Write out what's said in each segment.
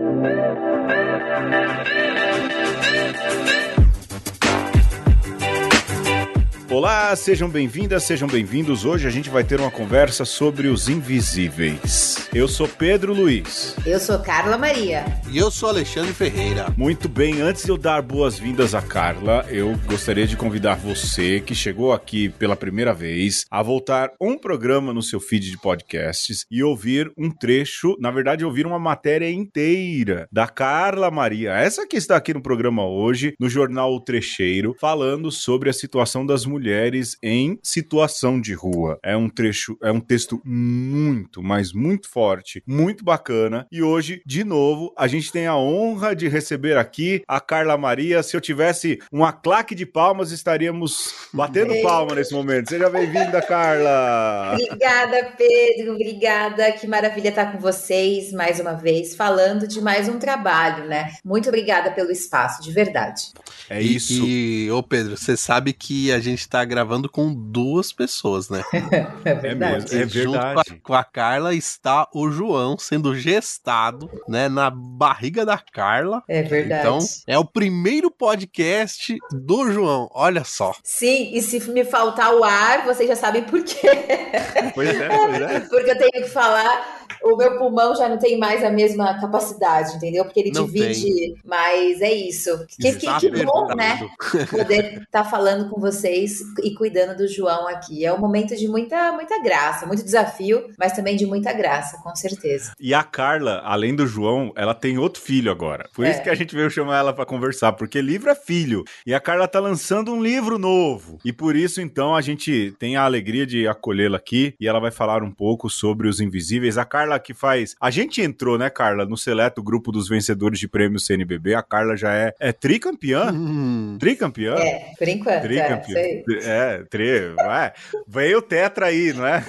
Thank you. Olá, sejam bem-vindas, sejam bem-vindos. Hoje a gente vai ter uma conversa sobre os invisíveis. Eu sou Pedro Luiz. Eu sou Carla Maria. E eu sou Alexandre Ferreira. Muito bem, antes de eu dar boas-vindas a Carla, eu gostaria de convidar você que chegou aqui pela primeira vez a voltar um programa no seu feed de podcasts e ouvir um trecho, na verdade, ouvir uma matéria inteira da Carla Maria, essa que está aqui no programa hoje, no jornal O Trecheiro, falando sobre a situação das mulheres mulheres em situação de rua. É um trecho, é um texto muito, mas muito forte, muito bacana. E hoje, de novo, a gente tem a honra de receber aqui a Carla Maria. Se eu tivesse uma claque de palmas, estaríamos batendo palma nesse momento. Seja bem-vinda, Carla. Obrigada, Pedro. Obrigada. Que maravilha estar com vocês mais uma vez, falando de mais um trabalho, né? Muito obrigada pelo espaço, de verdade. É isso. E, e ô Pedro, você sabe que a gente está gravando com duas pessoas, né? é verdade. É, é verdade. Junto com a, com a, Carla está o João sendo gestado, né, na barriga da Carla. É verdade. Então, é o primeiro podcast do João, olha só. Sim, e se me faltar o ar, vocês já sabem por quê. Pois é, pois é. Porque eu tenho que falar o meu pulmão já não tem mais a mesma capacidade, entendeu? Porque ele não divide, tem. mas é isso. Que, que, que bom, né? Poder estar tá falando com vocês e cuidando do João aqui. É um momento de muita, muita graça, muito desafio, mas também de muita graça, com certeza. E a Carla, além do João, ela tem outro filho agora. Por é. isso que a gente veio chamar ela para conversar, porque livro é filho. E a Carla tá lançando um livro novo. E por isso, então, a gente tem a alegria de acolhê-la aqui e ela vai falar um pouco sobre os invisíveis. A Carla Carla que faz. A gente entrou, né, Carla, no seleto grupo dos vencedores de prêmio CNBB. A Carla já é, é tricampeã. Hum. Tricampeã? É, por enquanto. Tricampeã. É, é tri. É. Veio o Tetra aí, não é?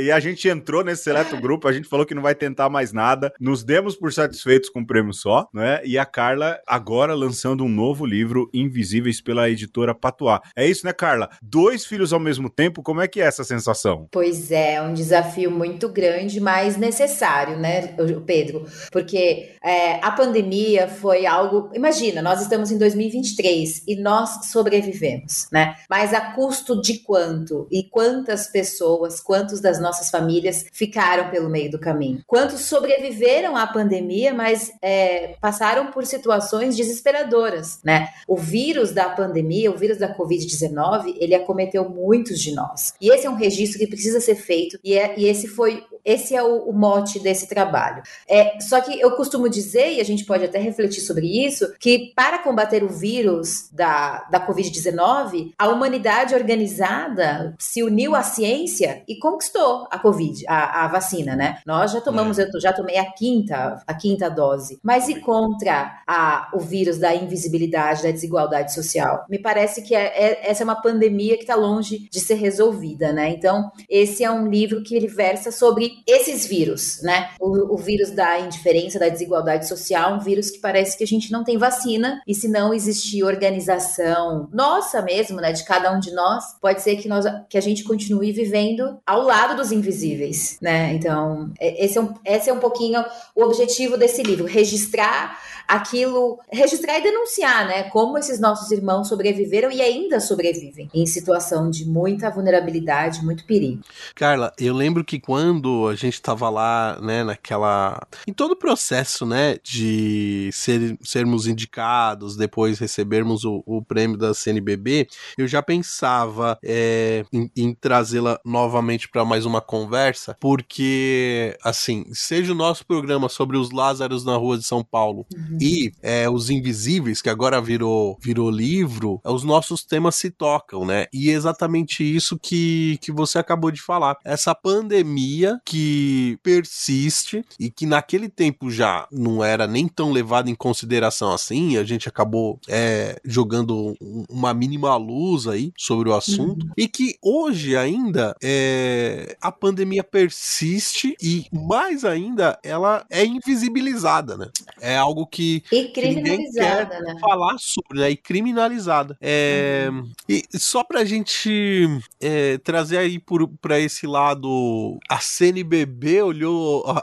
E a gente entrou nesse seleto grupo, a gente falou que não vai tentar mais nada. Nos demos por satisfeitos com o prêmio só, não é? E a Carla agora lançando um novo livro, Invisíveis, pela editora Patuá. É isso, né, Carla? Dois filhos ao mesmo tempo, como é que é essa sensação? Pois é, é um desafio muito grande, mas necessário necessário, né, Pedro? Porque é, a pandemia foi algo. Imagina, nós estamos em 2023 e nós sobrevivemos, né? Mas a custo de quanto? E quantas pessoas, quantos das nossas famílias ficaram pelo meio do caminho? Quantos sobreviveram à pandemia, mas é, passaram por situações desesperadoras, né? O vírus da pandemia, o vírus da Covid-19, ele acometeu muitos de nós. E esse é um registro que precisa ser feito, e, é, e esse foi esse é o, o, mote desse trabalho. É, só que eu costumo dizer, e a gente pode até refletir sobre isso, que para combater o vírus da, da Covid-19, a humanidade organizada se uniu à ciência e conquistou a Covid, a, a vacina, né? Nós já tomamos, é. eu já tomei a quinta, a quinta dose. Mas e contra a, o vírus da invisibilidade, da desigualdade social? Me parece que é, é, essa é uma pandemia que está longe de ser resolvida, né? Então, esse é um livro que ele versa sobre esses vírus, né? O, o, vírus da indiferença, da desigualdade social, um vírus que parece que a gente não tem vacina e se não existir organização nossa mesmo, né, de cada um de nós, pode ser que nós que a gente continue vivendo ao lado dos invisíveis, né? Então, é, esse é um, esse é um pouquinho o objetivo desse livro, registrar aquilo, registrar e denunciar, né? Como esses nossos irmãos sobreviveram e ainda sobrevivem em situação de muita vulnerabilidade, muito perigo. Carla, eu lembro que quando a gente estava lá, né, naquela. em todo o processo, né, de ser, sermos indicados, depois recebermos o, o prêmio da CNBB, eu já pensava é, em, em trazê-la novamente para mais uma conversa, porque, assim, seja o nosso programa sobre os Lázaros na rua de São Paulo. Uhum e é, Os Invisíveis, que agora virou, virou livro, os nossos temas se tocam, né? E é exatamente isso que, que você acabou de falar. Essa pandemia que persiste e que naquele tempo já não era nem tão levada em consideração assim, a gente acabou é, jogando uma mínima luz aí sobre o assunto, uhum. e que hoje ainda é, a pandemia persiste e mais ainda ela é invisibilizada, né? é algo que, e que ninguém quer né? falar sobre, né? E criminalizada. É, uhum. E só pra gente é, trazer aí para esse lado, a CNBB olhou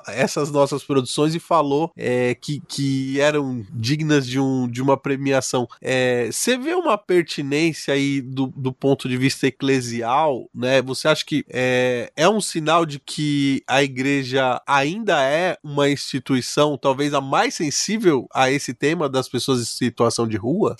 essas nossas produções e falou é, que, que eram dignas de, um, de uma premiação. É, você vê uma pertinência aí do, do ponto de vista eclesial, né? Você acha que é, é um sinal de que a igreja ainda é uma instituição, talvez a mais sensível a esse tema das pessoas em situação de rua?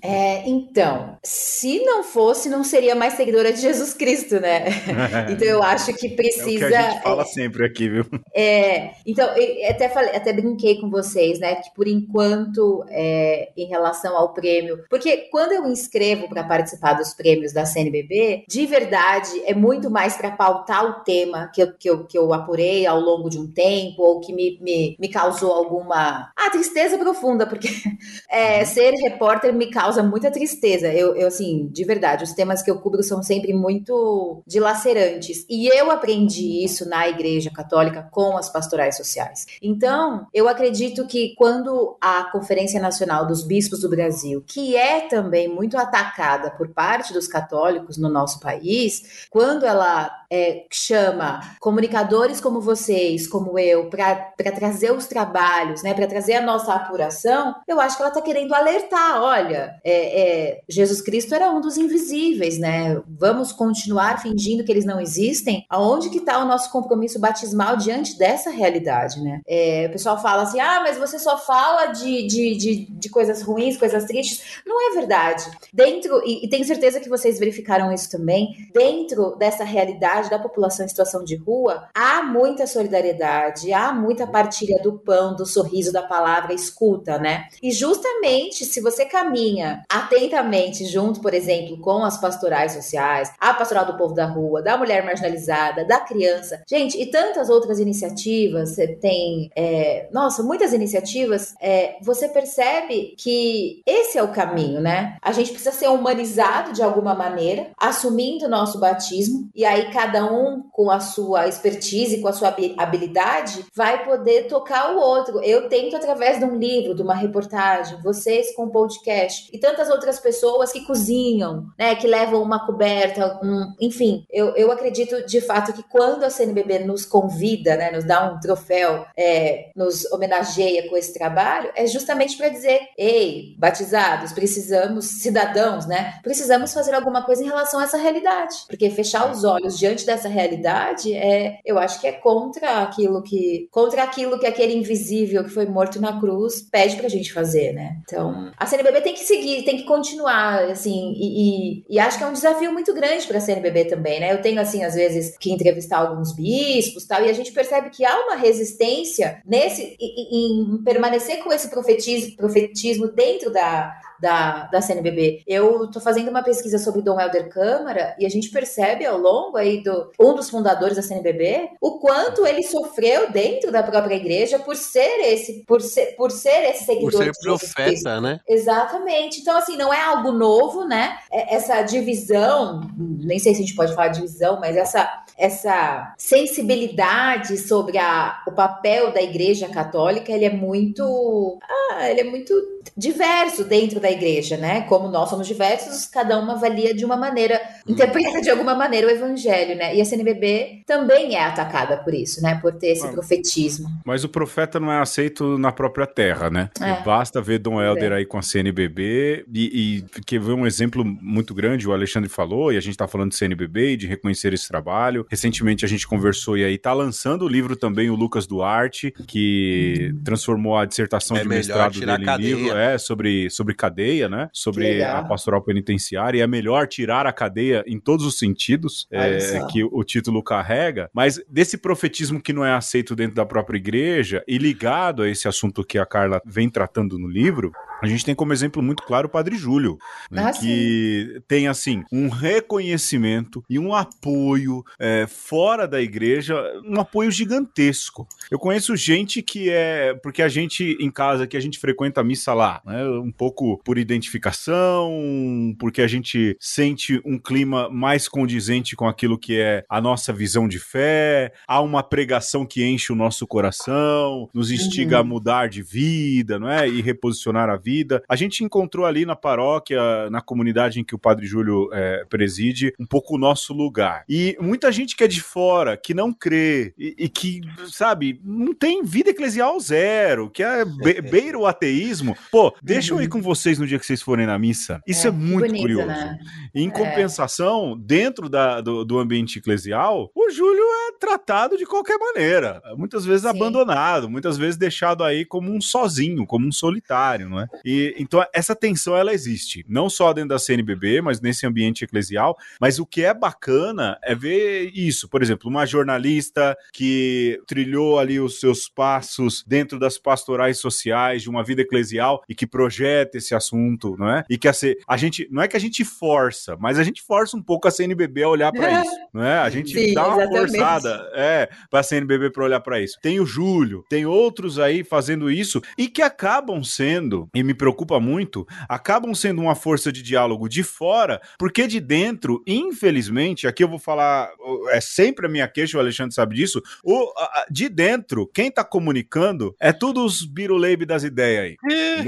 É, então, se não fosse, não seria mais seguidora de Jesus Cristo, né? então eu acho que precisa. É o que a gente fala é, sempre aqui, viu? É, então, até, falei, até brinquei com vocês, né? Que por enquanto, é, em relação ao prêmio, porque quando eu inscrevo para participar dos prêmios da CNBB, de verdade é muito mais para pautar o tema que eu, que, eu, que eu apurei ao longo de um tempo, ou que me, me, me causou alguma. Ah, tristeza profunda, porque é, uhum. ser repórter me causa muita tristeza. Eu, eu, assim, de verdade, os temas que eu cubro são sempre muito dilacerantes. E eu aprendi isso na Igreja Católica com as pastorais sociais. Então, eu acredito que quando a Conferência Nacional dos Bispos do Brasil, que é também muito atacada por parte dos católicos no nosso país, quando ela é, chama comunicadores como vocês, como eu, para trazer os trabalhos, né, para trazer a nossa apuração, eu acho que ela está querendo alertar, olha, é, é, Jesus Cristo era um dos invisíveis, né? Vamos continuar fingindo que eles não existem? Aonde que está o nosso compromisso batismal diante dessa realidade, né? É, o pessoal fala assim, ah, mas você só fala de, de, de, de coisas ruins, coisas tristes. Não é verdade. Dentro, e, e tenho certeza que vocês verificaram isso também, dentro dessa realidade da população em situação de rua, há muita solidariedade, há muita partilha do pão, do sorriso, da palavra, escuta, né? E justamente se você caminha atentamente junto, por exemplo, com as pastorais sociais, a pastoral do povo da rua, da mulher marginalizada, da criança, gente, e tantas outras iniciativas, você tem, é, nossa, muitas iniciativas, é, você percebe que esse é o caminho, né? A gente precisa ser humanizado de alguma maneira, assumindo o nosso batismo, e aí cada um com a sua expertise, com a sua habilidade, vai poder tocar o outro. Eu tento através de um livro, de uma reportagem, vocês com podcast, e tantas outras pessoas que cozinham, né, que levam uma coberta, um, enfim, eu, eu acredito de fato que quando a CNBB nos convida, né, nos dá um troféu, é, nos homenageia com esse trabalho, é justamente para dizer, ei, batizados, precisamos, cidadãos, né, precisamos fazer alguma coisa em relação a essa realidade, porque fechar os olhos diante dessa realidade é, eu acho que é contra aquilo que, contra aquilo que aquele invisível que foi morto na cruz pede pra gente fazer, né? Então, a CNBB tem que se seguir, tem que continuar, assim, e, e, e acho que é um desafio muito grande para a CNBB também, né? Eu tenho, assim, às vezes, que entrevistar alguns bispos tal, e a gente percebe que há uma resistência nesse, em, em permanecer com esse profetismo, profetismo dentro da, da, da CNBB. Eu tô fazendo uma pesquisa sobre Dom Helder Câmara e a gente percebe ao longo aí do um dos fundadores da CNBB o quanto ele sofreu dentro da própria igreja por ser esse, por ser, por ser esse seguidor. Por ser profeta, né? Exatamente. Então, assim, não é algo novo, né? É, essa divisão, nem sei se a gente pode falar divisão, mas essa essa sensibilidade sobre a, o papel da Igreja Católica, ele é muito, ah, ele é muito diverso dentro da igreja, né? Como nós somos diversos, cada um avalia de uma maneira, interpreta de alguma maneira o evangelho, né? E a CNBB também é atacada por isso, né? Por ter esse profetismo. Mas o profeta não é aceito na própria terra, né? É. Basta ver Dom Helder é. aí com a CNBB e, e que ver um exemplo muito grande, o Alexandre falou, e a gente tá falando de CNBB e de reconhecer esse trabalho. Recentemente a gente conversou e aí tá lançando o livro também o Lucas Duarte, que hum. transformou a dissertação é de mestrado dele em livro, é, sobre, sobre cadeia, né? Sobre a pastoral penitenciária. E é melhor tirar a cadeia em todos os sentidos é, que o título carrega. Mas desse profetismo que não é aceito dentro da própria igreja e ligado a esse assunto que a Carla vem tratando no livro, a gente tem como exemplo muito claro o Padre Júlio, né, ah, que sim. tem assim um reconhecimento e um apoio é, é, fora da igreja um apoio gigantesco. Eu conheço gente que é. Porque a gente, em casa, que a gente frequenta a missa lá, né? Um pouco por identificação, porque a gente sente um clima mais condizente com aquilo que é a nossa visão de fé, há uma pregação que enche o nosso coração, nos instiga uhum. a mudar de vida, não é? E reposicionar a vida. A gente encontrou ali na paróquia, na comunidade em que o Padre Júlio é, preside, um pouco o nosso lugar. E muita gente que é de fora, que não crê e, e que, sabe, não tem vida eclesial zero, que é be beira o ateísmo. Pô, deixa eu ir uhum. com vocês no dia que vocês forem na missa. Isso é, é muito bonito, curioso. Né? Em é. compensação, dentro da, do, do, ambiente eclesial, o Júlio é tratado de qualquer maneira. Muitas vezes Sim. abandonado, muitas vezes deixado aí como um sozinho, como um solitário, não é? E, então, essa tensão, ela existe. Não só dentro da CNBB, mas nesse ambiente eclesial. Mas o que é bacana é ver isso. Por exemplo, uma jornalista que trilhou ali os seus passos dentro das pastorais sociais de uma vida eclesial e que projeta esse assunto, não é? E que a, a gente, não é que a gente força, mas a gente força um pouco a CNBB a olhar para isso, não é? A gente Sim, dá uma exatamente. forçada, é, para a CNBB para olhar para isso. Tem o Júlio, tem outros aí fazendo isso e que acabam sendo, e me preocupa muito, acabam sendo uma força de diálogo de fora, porque de dentro, infelizmente, aqui eu vou falar, é sempre a minha queixa, o Alexandre sabe disso, o, a, de dentro, quem tá comunicando é tudo os biruleibe das ideias aí,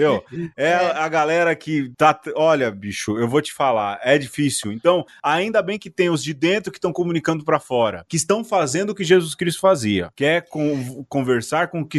entendeu? É, é a galera que tá, olha, bicho, eu vou te falar, é difícil. Então, ainda bem que tem os de dentro que estão comunicando para fora, que estão fazendo o que Jesus Cristo fazia, que é com, conversar com, que,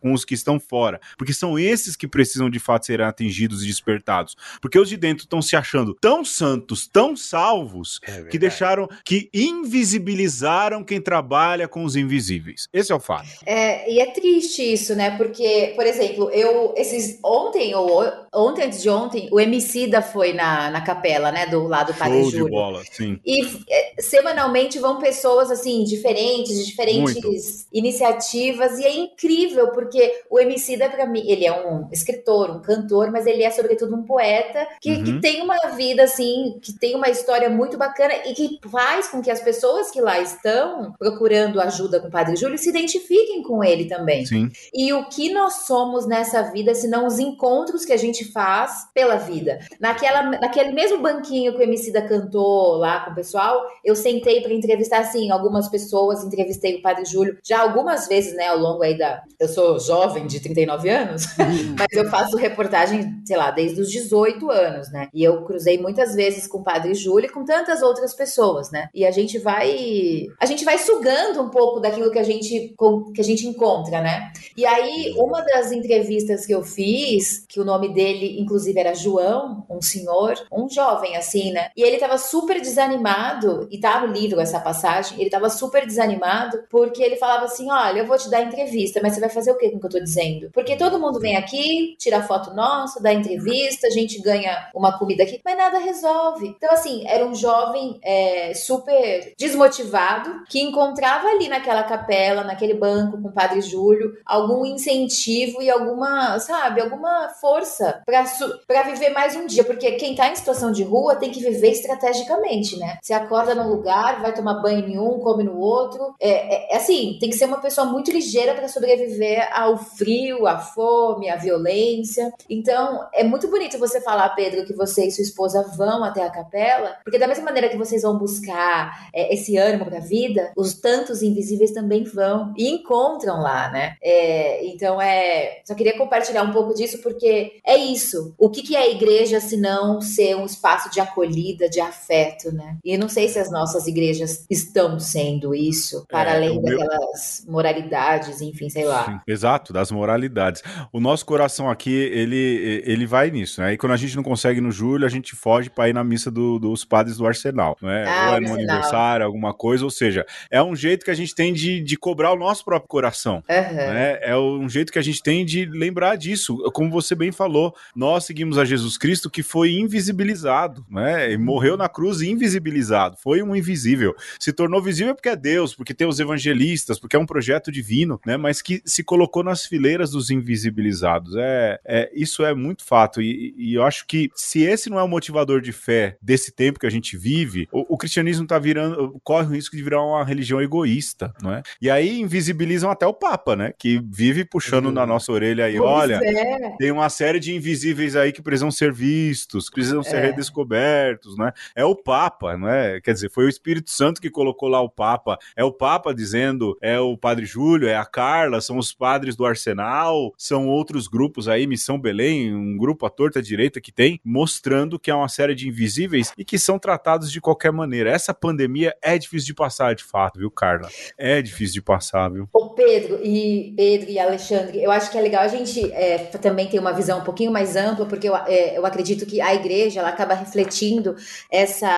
com os que estão fora, porque são esses que precisam de fato serem atingidos e despertados, porque os de dentro estão se achando tão santos, tão salvos, é que deixaram, que invisibilizaram quem trabalha com os invisíveis. Esse é o fato. É, e é triste isso, né? Porque, por exemplo, eu esses ontem ou ontem antes de ontem, o MC da foi na, na capela, né, do lado do Padre Show Júlio. de bola, sim. E é, semanalmente vão pessoas assim diferentes, de diferentes Muito. iniciativas e é incrível porque o MC da para mim, ele é um escritor, um cantor, mas ele é sobretudo um poeta que, uhum. que tem uma vida assim, que tem uma história muito bacana e que faz com que as pessoas que lá estão procurando ajuda com o Padre Júlio se identifiquem com ele também. Sim. E o que nós somos nessa vida, se não os encontros que a gente faz pela vida. Naquela, naquele mesmo banquinho que o MC da cantou lá com o pessoal, eu sentei para entrevistar, assim, algumas pessoas, entrevistei o Padre Júlio já algumas vezes, né, ao longo aí da... Eu sou jovem, de 39 anos, mas eu faço reportagem, sei lá, desde os 18 anos, né? E eu cruzei muitas vezes com o Padre Júlio e com tantas outras pessoas, né? E a gente vai... A gente vai sugando um pouco daquilo que a gente, que a gente encontra, né? E aí, uma das entrevistas que eu fiz, que o nome dele, inclusive, era João, um senhor, um jovem assim, né? E ele tava super desanimado, e tá no livro essa passagem, ele tava super desanimado porque ele falava assim: olha, eu vou te dar entrevista, mas você vai fazer o que com o que eu tô dizendo? Porque todo mundo vem aqui, tira foto nossa, dá entrevista, a gente ganha uma comida aqui, mas nada resolve. Então, assim, era um jovem é, super desmotivado que encontrava ali naquela capela, naquele banco com o padre Júlio, algum incentivo e alguma, sabe, alguma força para viver mais um dia, porque quem tá em situação de rua tem que viver estrategicamente, né? Você acorda num lugar, vai tomar banho em um, come no outro. É, é, é assim, tem que ser uma pessoa muito ligeira para sobreviver ao frio, à fome, à violência. Então, é muito bonito você falar, Pedro, que você e sua esposa vão até a capela, porque da mesma maneira que vocês vão buscar é, esse ânimo para a vida, os tantos invisíveis também vão e encontram lá, né? É, então, é. Só queria compartilhar um pouco disso, porque é isso. O que, que é a igreja se não ser um espaço de acolhida, de afeto, né? E não sei se as nossas igrejas estão sendo isso, para é, além daquelas meu... moralidades, enfim, sei lá. Sim, exato, das moralidades. O nosso coração aqui, ele, ele vai nisso, né? E quando a gente não consegue no julho, a gente foge para ir na missa do, dos padres do Arsenal, não é? Ah, ou é no aniversário, alguma coisa, ou seja, é um jeito que a gente tem de, de cobrar o nosso próprio coração. Uhum. Né? É um jeito que a gente tem de lembrar disso. Como você bem falou, nós seguimos a Jesus Cristo que foi invisibilizado, né? E morreu na cruz invisibilizado, foi um invisível. Se tornou visível porque é Deus, porque tem os evangelistas, porque é um projeto divino, né? Mas que se colocou nas fileiras dos invisibilizados. É, é isso é muito fato. E, e eu acho que se esse não é o motivador de fé desse tempo que a gente vive, o, o cristianismo tá virando, corre o risco de virar uma religião egoísta, não é? E aí invisibilizam até o Papa, né? Que vive puxando uhum. na nossa orelha aí, pois olha, é. tem uma série de invisíveis aí que precisam ser vistos, que precisam ser é. redescobertos, né? É o Papa, não é? Quer dizer, foi o Espírito Santo que colocou lá o Papa. É o Papa dizendo, é o Padre Júlio, é a Carla, são os padres do Arsenal, são outros grupos aí, Missão Belém, um grupo à torta direita que tem, mostrando que é uma série de invisíveis e que são tratados de qualquer maneira. Essa pandemia é difícil de passar, de fato, viu, Carla? É difícil de passar, viu? O Pedro e Pedro e Alexandre, eu acho que é legal a gente é, também ter uma visão um pouquinho mais ampla, porque eu, é, eu acredito que a igreja ela acaba refletindo essa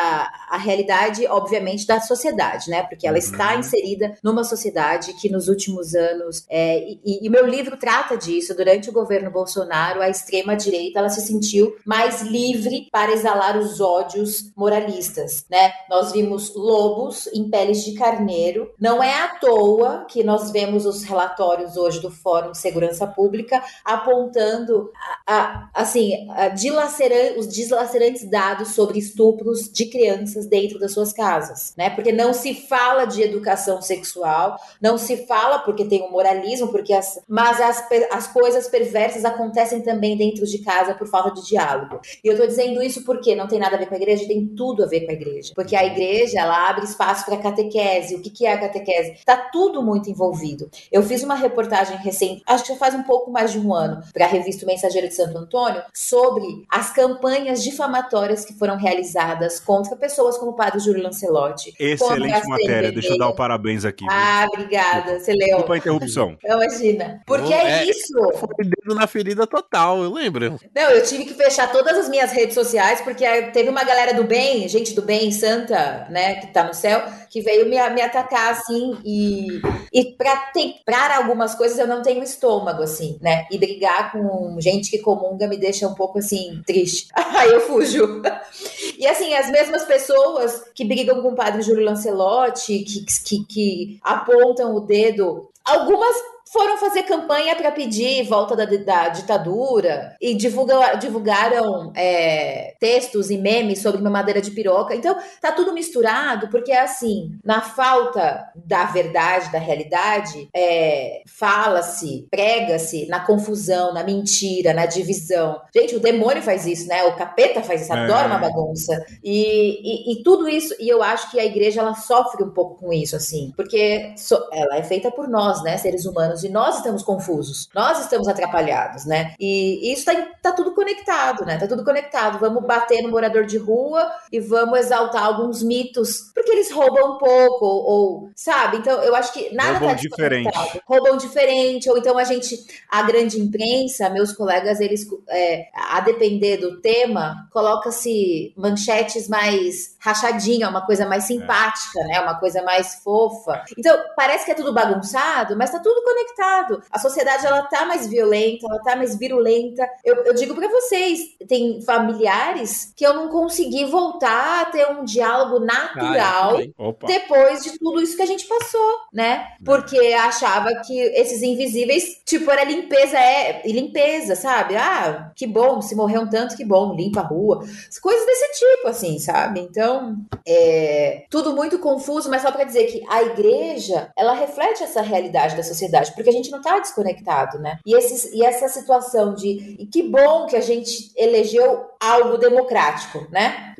a realidade, obviamente, da sociedade, né? Porque ela está uhum. inserida numa sociedade que nos últimos anos é, e, e meu livro trata disso. Durante o governo Bolsonaro, a extrema direita ela se sentiu mais livre para exalar os ódios moralistas, né? Nós vimos lobos em peles de carneiro. Não é à toa que nós vemos os relatórios hoje do Fórum de Segurança Pública apontando a, a, assim a dilaceran os dilacerantes dados sobre estupros de crianças dentro das suas casas, né? Porque não se fala de educação sexual, não se fala porque tem o moralismo, porque as, mas as, as coisas perversas acontecem também dentro de casa por falta de diálogo. E eu tô dizendo isso porque não tem nada a ver com a igreja, tem tudo a ver com a igreja. Porque a igreja, ela abre espaço para catequese. O que, que é a catequese? Tá tudo muito envolvido. Eu fiz uma reportagem recente, acho que já faz um pouco mais de um ano, para a revista Mensageiro de Santo Antônio, sobre as campanhas difamatórias que foram realizadas contra pessoas como o padre Júlio Lancelotti. Excelente matéria, deixa eu dar o parabéns aqui. Ah, obrigada, você leu. Desculpa a interrupção. Imagina. Porque é, é isso. Foi dedo na ferida total, eu lembro. Não, eu tive que fechar todas as minhas redes sociais, porque teve uma galera do bem, gente do bem, santa, né, que tá no céu, que veio me, me atacar, assim, e, e temprar algumas coisas eu não tenho estômago, assim, né, e brigar com gente que comunga me deixa um pouco, assim, triste. Aí eu fujo. E, assim, as mesmas pessoas que brigam com o padre Júlio Lancelotti, que, que, que apontam o dedo algumas foram fazer campanha para pedir volta da, da ditadura e divulga, divulgaram é, textos e memes sobre mamadeira de piroca. Então, tá tudo misturado, porque é assim, na falta da verdade, da realidade, é, fala-se, prega-se na confusão, na mentira, na divisão. Gente, o demônio faz isso, né? O capeta faz isso, é. adora uma bagunça. E, e, e, tudo isso, e eu acho que a igreja ela sofre um pouco com isso, assim, porque so, ela é feita por nós, né, seres humanos e nós estamos confusos, nós estamos atrapalhados, né? E isso tá, tá tudo conectado, né? Tá tudo conectado. Vamos bater no morador de rua e vamos exaltar alguns mitos, porque eles roubam um pouco, ou, ou sabe? Então, eu acho que nada roubam tá diferente. Roubam diferente, ou então a gente, a grande imprensa, meus colegas, eles, é, a depender do tema, coloca-se manchetes mais rachadinha, uma coisa mais simpática, é. né? Uma coisa mais fofa. Então, parece que é tudo bagunçado, mas tá tudo conectado conectado. A sociedade ela tá mais violenta, ela tá mais virulenta. Eu, eu digo para vocês, tem familiares que eu não consegui voltar a ter um diálogo natural ah, depois de tudo isso que a gente passou, né? Porque achava que esses invisíveis, tipo, era limpeza, é limpeza, sabe? Ah, que bom, se morreu um tanto, que bom, limpa a rua. Coisas desse tipo, assim, sabe? Então, é tudo muito confuso, mas só para dizer que a igreja, ela reflete essa realidade da sociedade porque a gente não está desconectado, né? E, esses, e essa situação de. E que bom que a gente elegeu algo democrático, né?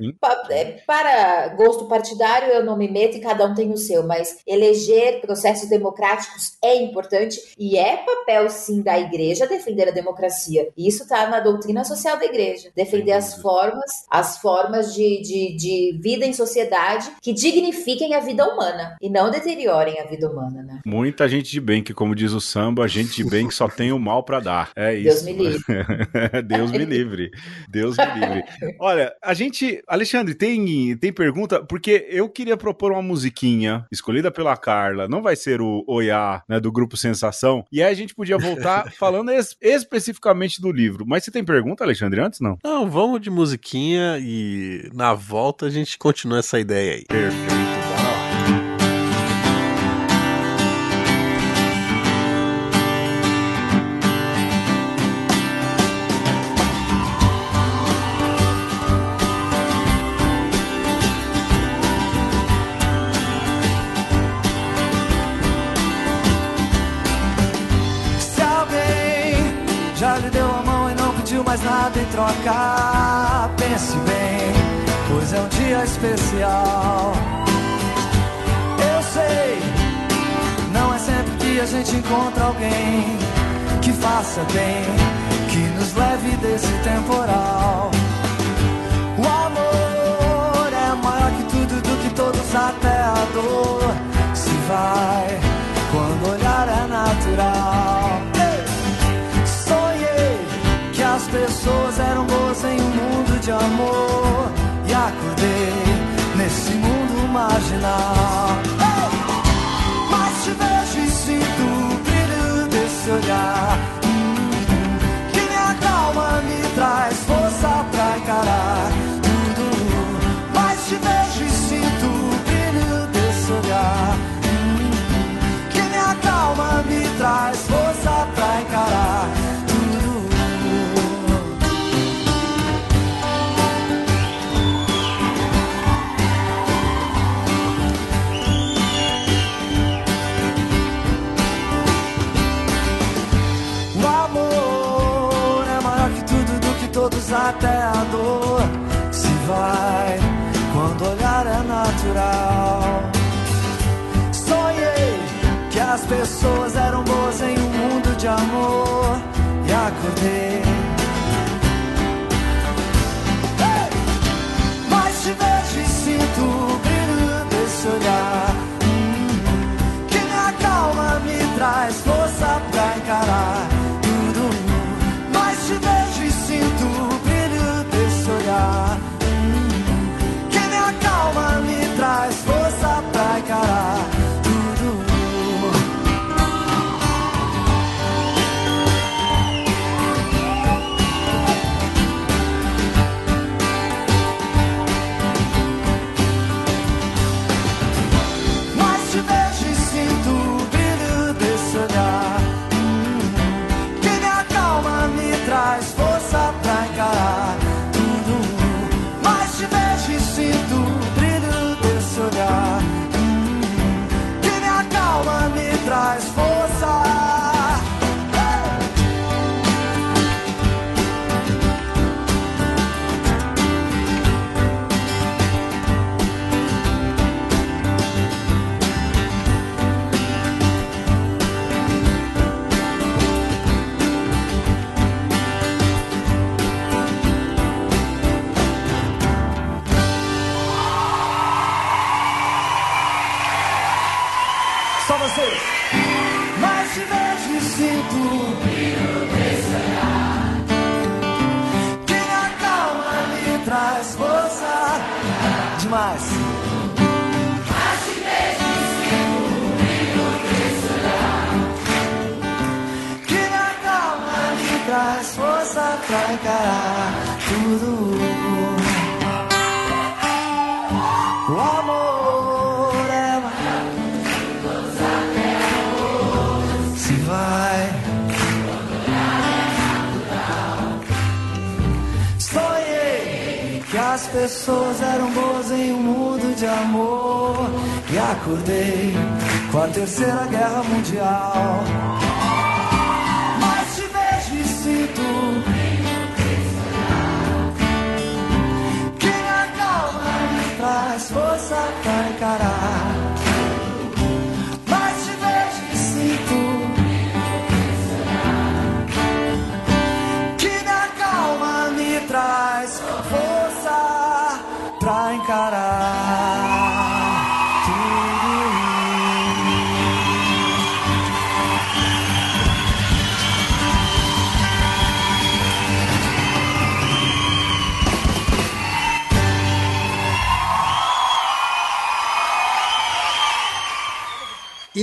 É, para gosto partidário, eu não me meto e cada um tem o seu, mas eleger processos democráticos é importante e é papel, sim, da igreja defender a democracia. Isso está na doutrina social da igreja. Defender as formas, as formas de, de, de vida em sociedade que dignifiquem a vida humana e não deteriorem a vida humana, né? Muita gente de bem que, como diz o samba, gente de bem que só tem o mal para dar. É isso. Deus me livre. Deus me livre. Deus me livre. Olha, a gente. Alexandre, tem, tem pergunta? Porque eu queria propor uma musiquinha escolhida pela Carla. Não vai ser o Oiá, né, do grupo Sensação. E aí a gente podia voltar falando es especificamente do livro. Mas você tem pergunta, Alexandre, antes não? Não, vamos de musiquinha e na volta a gente continua essa ideia aí. Perfeito. ficar, pense bem, pois é um dia especial. Eu sei, não é sempre que a gente encontra alguém que faça bem, que nos leve desse amor e acordei. yourself.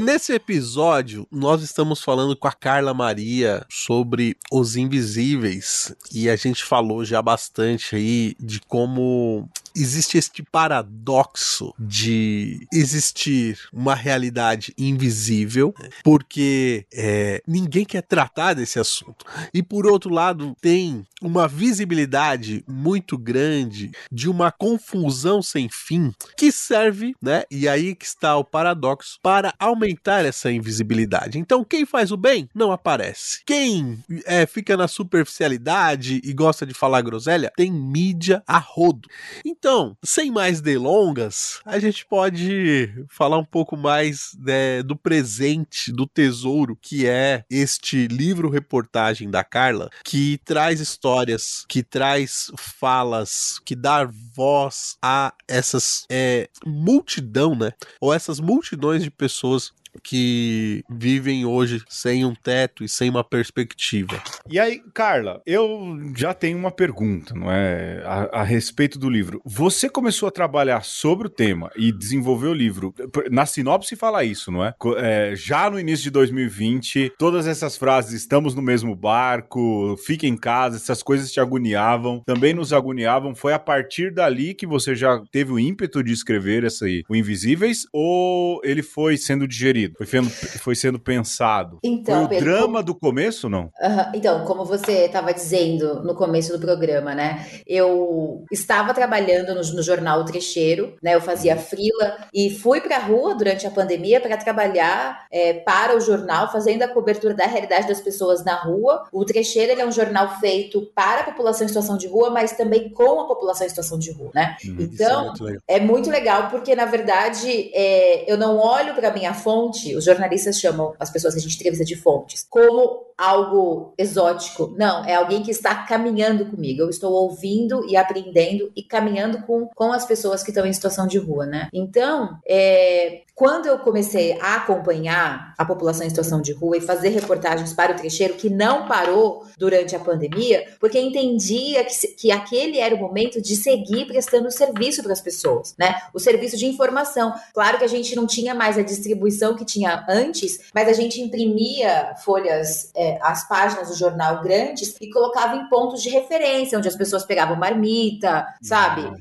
Nesse episódio, nós estamos falando com a Carla Maria sobre Os Invisíveis. E a gente falou já bastante aí de como existe este paradoxo de existir uma realidade invisível, porque é, ninguém quer tratar desse assunto. E por outro lado, tem uma visibilidade muito grande de uma confusão sem fim que serve, né? E aí que está o paradoxo para aumentar essa invisibilidade. Então, quem faz o bem não aparece. Quem é, fica na superficialidade e gosta de falar groselha tem mídia a rodo. Então, sem mais delongas, a gente pode falar um pouco mais né, do presente, do tesouro que é este livro reportagem da Carla, que traz histórias, que traz falas, que dá voz a essas é, multidão, né? Ou essas multidões de pessoas que vivem hoje sem um teto e sem uma perspectiva. E aí, Carla, eu já tenho uma pergunta, não é? A, a, respeito do livro. Você começou a trabalhar sobre o tema e desenvolveu o livro. Na sinopse fala isso, não é? é? Já no início de 2020, todas essas frases, estamos no mesmo barco, fique em casa, essas coisas te agoniavam, também nos agoniavam. Foi a partir dali que você já teve o ímpeto de escrever essa aí, o Invisíveis, ou ele foi sendo digerido? Foi sendo, foi sendo pensado. Então, foi o Pedro, drama do começo, não? Uh, então, como você estava dizendo no começo do programa, né? Eu estava trabalhando no, no jornal Trecheiro, né? Eu fazia uhum. frila e fui para a rua durante a pandemia para trabalhar é, para o jornal, fazendo a cobertura da realidade das pessoas na rua. O Trecheiro é um jornal feito para a população em situação de rua, mas também com a população em situação de rua, né? Hum, então, é muito, é muito legal porque, na verdade, é, eu não olho para minha fonte fonte, os jornalistas chamam as pessoas que a gente entrevista de fontes, como algo exótico. Não, é alguém que está caminhando comigo. Eu estou ouvindo e aprendendo e caminhando com, com as pessoas que estão em situação de rua, né? Então, é, quando eu comecei a acompanhar a população em situação de rua e fazer reportagens para o trecheiro, que não parou durante a pandemia, porque entendia que, que aquele era o momento de seguir prestando serviço para as pessoas, né? O serviço de informação. Claro que a gente não tinha mais a distribuição que tinha antes, mas a gente imprimia folhas, é, as páginas do jornal grandes e colocava em pontos de referência, onde as pessoas pegavam marmita, sabe? Uhum.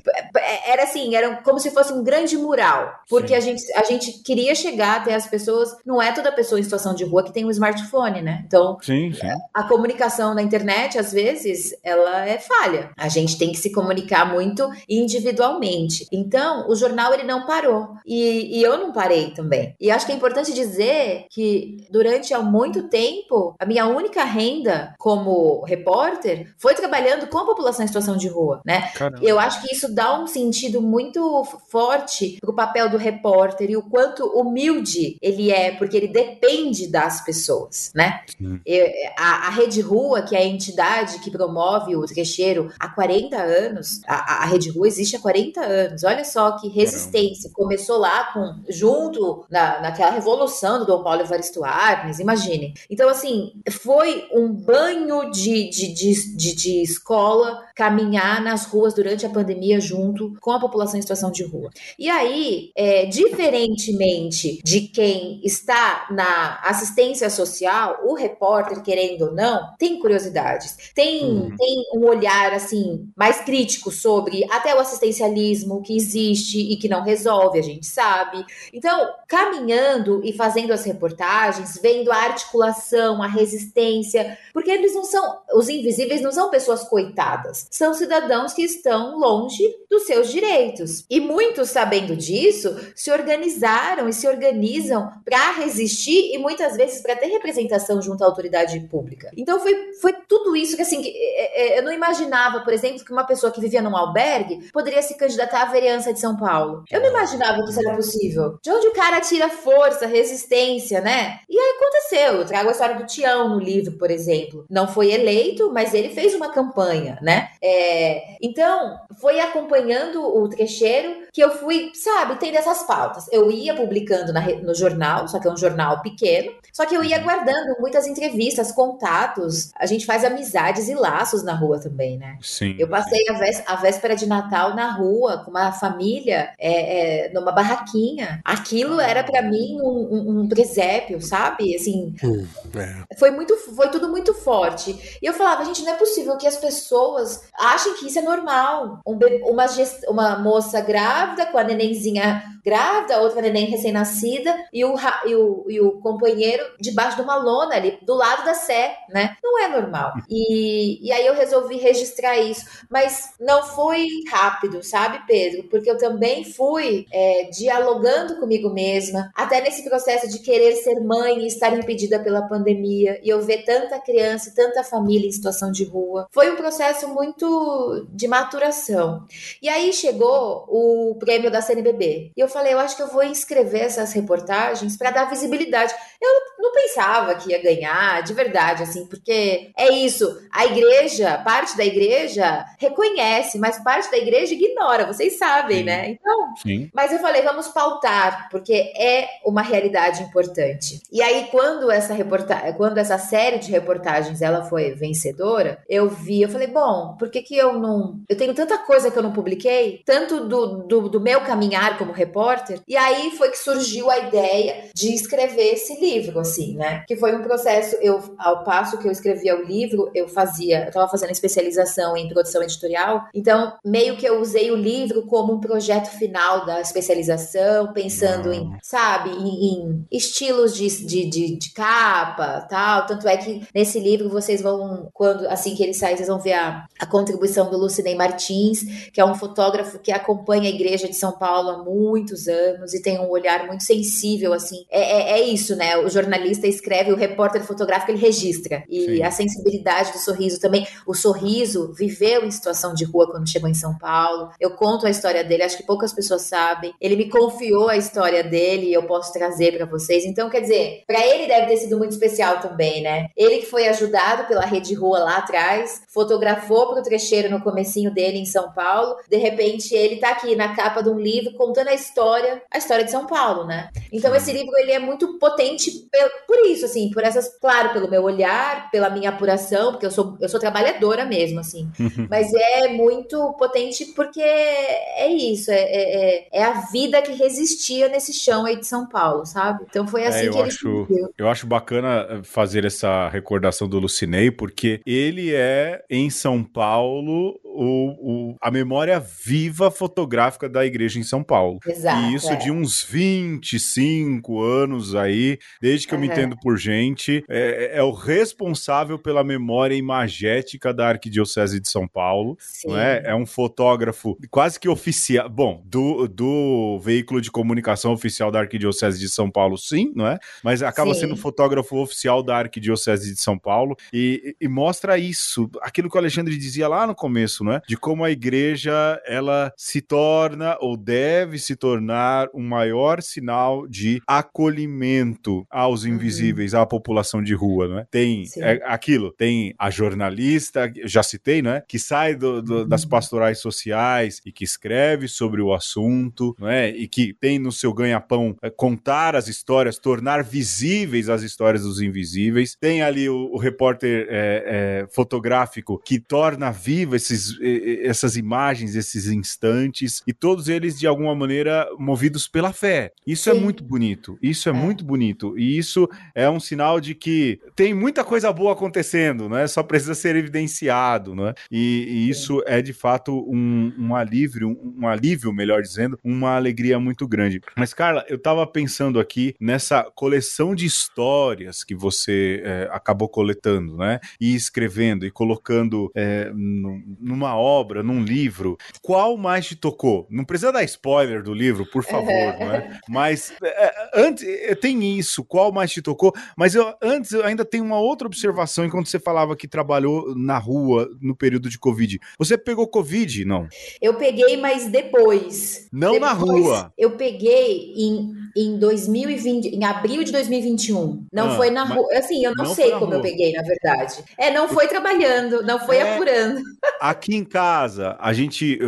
Era assim, era como se fosse um grande mural, porque a gente, a gente queria chegar até as pessoas. Não é toda pessoa em situação de rua que tem um smartphone, né? Então, sim, sim. a comunicação na internet, às vezes, ela é falha. A gente tem que se comunicar muito individualmente. Então, o jornal ele não parou. E, e eu não parei também. E acho que é importante dizer que durante há muito tempo, a minha única renda como repórter foi trabalhando com a população em situação de rua, né? Caramba. Eu acho que isso dá um sentido muito forte pro papel do repórter e o quanto humilde ele é, porque ele depende das pessoas, né? Eu, a, a, Rede Rua, que é a entidade que promove o trecheiro há 40 anos, a, a Rede Rua existe há 40 anos. Olha só que resistência. Começou lá com, junto na, naquela revolução do Dom Paulo Evaristo Arnes, imaginem. Então, assim, foi um banho de, de, de, de, de escola caminhar nas ruas durante a pandemia junto com a população em situação de rua. E aí, é, diferentemente de quem está na assistência social, o repórter, querendo ou não, tem curiosidades, tem, uhum. tem um olhar assim mais crítico sobre até o assistencialismo que existe e que não resolve, a gente sabe. Então, caminhando e fazendo as reportagens, vendo a articulação, a resistência, porque eles não são, os invisíveis não são pessoas coitadas são cidadãos que estão longe dos seus direitos. E muitos, sabendo disso, se organizaram e se organizam para resistir e muitas vezes para ter representação junto à autoridade pública. Então foi, foi tudo isso que assim, é, é, eu não imaginava, por exemplo, que uma pessoa que vivia num albergue poderia se candidatar à vereança de São Paulo. Eu não imaginava que isso era possível. De onde o cara tira força, resistência, né? E aí aconteceu. Eu trago a história do Tião no livro, por exemplo. Não foi eleito, mas ele fez uma campanha, né? É, então, foi acompanhando o trecheiro que eu fui, sabe, tendo essas pautas. Eu ia publicando na, no jornal, só que é um jornal pequeno, só que eu ia uhum. guardando muitas entrevistas, contatos. A gente faz amizades e laços na rua também, né? Sim. Eu passei. A, vés, a, véspera de Natal na rua com uma família, é, é, numa barraquinha. Aquilo era para mim um, um, um, presépio, sabe? Assim, hum, é. foi muito, foi tudo muito forte. E eu falava, gente, não é possível que as pessoas achem que isso é normal. Um uma, uma moça grávida com a nenenzinha grávida, outra neném recém-nascida e o, e, o, e o companheiro debaixo de uma lona ali, do lado da Sé, né? Não é normal. E, e aí eu resolvi registrar isso. Mas não foi rápido, sabe, Pedro? Porque eu também fui é, dialogando comigo mesma, até nesse processo de querer ser mãe e estar impedida pela pandemia, e eu ver tanta criança tanta família em situação de rua. Foi um processo muito de maturação. E aí chegou o prêmio da CNBB. E eu falei, eu acho que eu vou inscrever essas reportagens para dar visibilidade. Eu não pensava que ia ganhar, de verdade, assim, porque é isso. A igreja, parte da igreja reconhece, mas parte da igreja ignora, vocês sabem, Sim. né? Então, Sim. mas eu falei, vamos pautar, porque é uma realidade importante. E aí, quando essa reportagem, quando essa série de reportagens ela foi vencedora, eu vi, eu falei, bom, por que que eu não. Eu tenho tanta coisa que eu não publiquei, tanto do, do, do meu caminhar como repórter, e aí foi que surgiu a ideia de escrever esse livro, assim, né? Que foi um processo, eu, ao passo que eu escrevia o livro, eu fazia, eu tava fazendo especialização em produção editorial, então meio que eu usei o livro como um projeto final da especialização, pensando em, sabe, em, em estilos de, de, de, de, capa, tal. Tanto é que nesse livro vocês vão, quando assim que ele sai, vocês vão ver a, a contribuição do Lucinei Martins, que é um fotógrafo que acompanha a igreja de São Paulo há muitos anos e tem um olhar muito sensível, assim. É, é, é isso, né? O jornalista escreve, o repórter fotográfico ele registra. E Sim. a sensibilidade do sorriso também. O sorriso viveu em situação de rua quando chegou em São Paulo. Eu conto a história dele, acho que poucas pessoas sabem. Ele me confiou a história dele e eu posso trazer para vocês. Então, quer dizer, para ele deve ter sido muito especial também, né? Ele que foi ajudado pela Rede Rua lá atrás, fotografou pro trecheiro no comecinho dele em São Paulo. De repente, ele tá aqui na capa de um livro contando a história, a história de São Paulo, né? Então, esse livro ele é muito potente por isso, assim, por essas, claro, pelo meu olhar, pela minha apuração, porque eu sou, eu sou trabalhadora mesmo, assim. Mas é muito potente porque é isso, é, é, é, é, a vida que resistia nesse chão aí de São Paulo, sabe? Então foi é, assim que ele acho, Eu acho bacana fazer essa recordação do Lucinei, porque ele é, em São Paulo, o, o, a memória viva fotográfica da igreja em São Paulo. Exato, e isso é. de uns 25 anos aí, desde que uhum. eu me entendo por gente, é, é, o responsável pela memória imagética da Arquidiocese de São Paulo. Não é? é um fotógrafo quase que oficial, bom, do, do veículo de comunicação oficial da Arquidiocese de São Paulo, sim, não é? Mas acaba sim. sendo fotógrafo oficial da Arquidiocese de São Paulo e, e mostra isso, aquilo que o Alexandre dizia lá no começo né? De como a igreja ela se torna ou deve se tornar um maior sinal de acolhimento aos uhum. invisíveis, uhum. à população de rua, né? Tem é, aquilo, tem a jornalista, já citei, né? Que sai do, do, uhum. das pastorais sociais e que escreve sobre o assunto, né? E que tem no seu ganha-pão é, contar as histórias, tornar visíveis as histórias dos invisíveis. Tem ali o, o repórter é, é, fotográfico que torna viva esses essas imagens, esses instantes, e todos eles, de alguma maneira, movidos pela fé. Isso é Sim. é muito bonito. Isso é, é, muito bonito. E isso é um sinal de que tem muita coisa boa acontecendo, né? Só precisa ser evidenciado, né? E, e isso é, de fato, um, um alívio, um, um alívio, melhor dizendo, uma alegria muito grande. Mas, Carla, eu tava pensando aqui nessa coleção de histórias que você é, acabou coletando, né? E escrevendo e colocando é, numa obra, num livro, qual mais te tocou? Não precisa dar spoiler do livro, por favor, né? Mas é, antes é, tem isso, qual mais te tocou? Mas eu antes eu ainda tenho uma outra observação enquanto você falava que trabalhou na rua no período de Covid. Você pegou Covid, não? Eu peguei, mas depois. Não depois, na rua. Eu peguei em, em 2020, em abril de 2021. Não ah, foi na rua. Assim, eu não, não sei como rua. eu peguei, na verdade. É, não foi trabalhando, não foi é, apurando. Aqui em casa, a gente,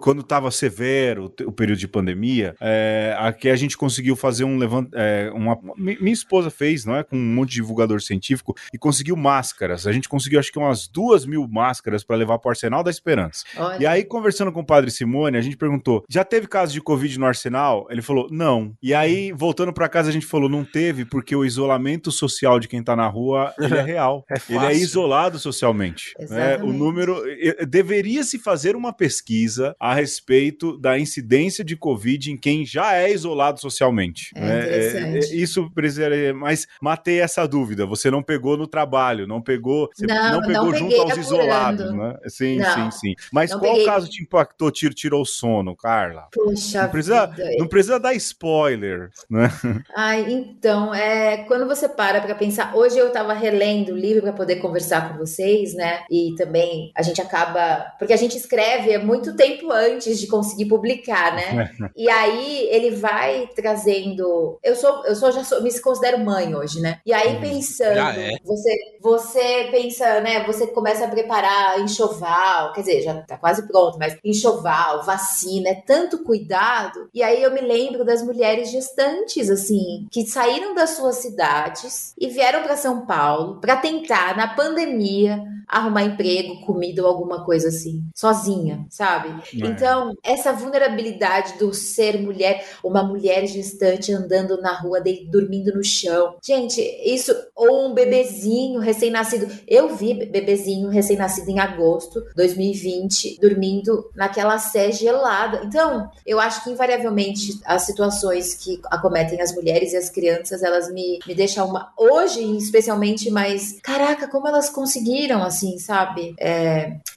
quando estava severo o período de pandemia, é, aqui a gente conseguiu fazer um levant, é, uma, minha esposa fez, não é, com um monte de divulgador científico e conseguiu máscaras. A gente conseguiu acho que umas duas mil máscaras para levar para o Arsenal da Esperança. Olha. E aí conversando com o Padre Simone, a gente perguntou: já teve caso de covid no Arsenal? Ele falou: não. E aí voltando para casa a gente falou: não teve porque o isolamento social de quem está na rua é real. É ele é isolado socialmente. Né? O número deveria se fazer uma pesquisa a respeito da incidência de Covid em quem já é isolado socialmente. É né? interessante. isso precisaria, mas matei essa dúvida. Você não pegou no trabalho, não pegou, você Não, não pegou não junto aos apurando. isolados, né? Sim, Não, sim, sim. Mas qual peguei. caso te impactou, te tirou o sono, Carla? Poxa Não precisa, vida. não precisa dar spoiler, né? Ai, então, é, quando você para para pensar, hoje eu tava relendo o livro para poder conversar com vocês, né? E também a gente acaba, porque a gente escreve é muito tempo antes de conseguir publicar, né? E aí ele vai trazendo, eu sou, eu sou já sou, me considero mãe hoje, né? E aí pensando, Já é. você, você pensa, né? Você começa a preparar enxoval, quer dizer, já tá quase pronto, mas enxoval, vacina, é tanto cuidado. E aí eu me lembro das mulheres gestantes, assim, que saíram das suas cidades e vieram para São Paulo para tentar, na pandemia, arrumar emprego, comida ou alguma coisa assim, sozinha, sabe? É. Então, essa vulnerabilidade do ser mulher, uma mulher gestante andando na rua, de- dormindo no chão. Gente, isso, ou um bebezinho recém-nascido. Eu vi bebezinho recém-nascido em agosto de 2020, dormindo naquela sé gelada. Então, eu acho que invariavelmente as situações que acometem as mulheres e as crianças, elas me, me deixam uma. Hoje, especialmente, mais. Caraca, como elas conseguiram, assim, sabe? É,